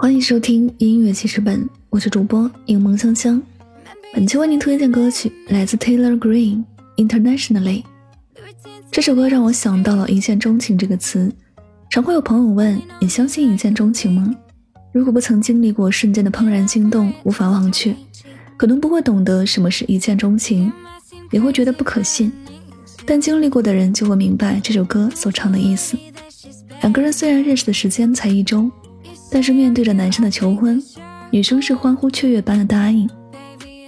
欢迎收听音乐记事本，我是主播柠檬香香。本期为您推荐歌曲来自 Taylor Green，《Internationally》。这首歌让我想到了一见钟情这个词。常会有朋友问：你相信一见钟情吗？如果不曾经历过瞬间的怦然心动，无法忘却，可能不会懂得什么是一见钟情，也会觉得不可信。但经历过的人就会明白这首歌所唱的意思。两个人虽然认识的时间才一周，但是面对着男生的求婚，女生是欢呼雀跃般的答应。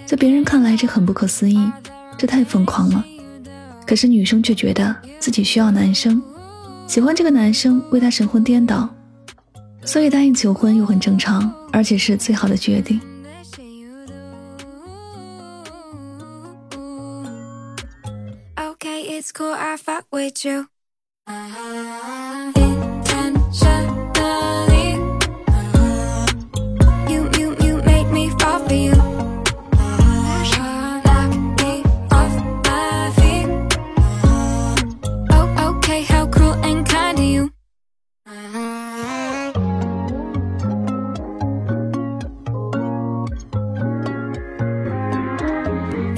在别人看来，这很不可思议，这太疯狂了。可是女生却觉得自己需要男生，喜欢这个男生，为他神魂颠倒，所以答应求婚又很正常，而且是最好的决定。ok it's cool, I fuck with you.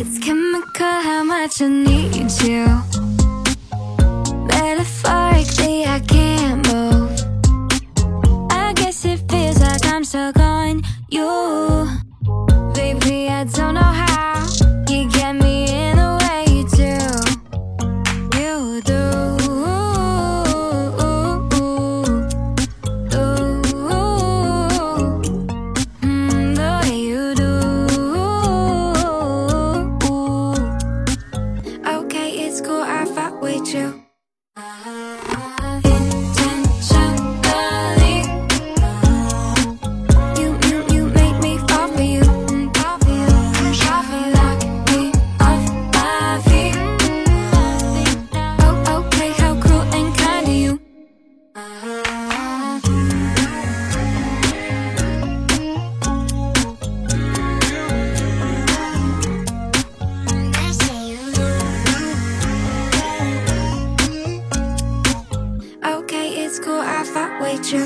It's chemical how much I need you. Metaphorically, I can't move. I guess it feels like I'm stuck on you. 真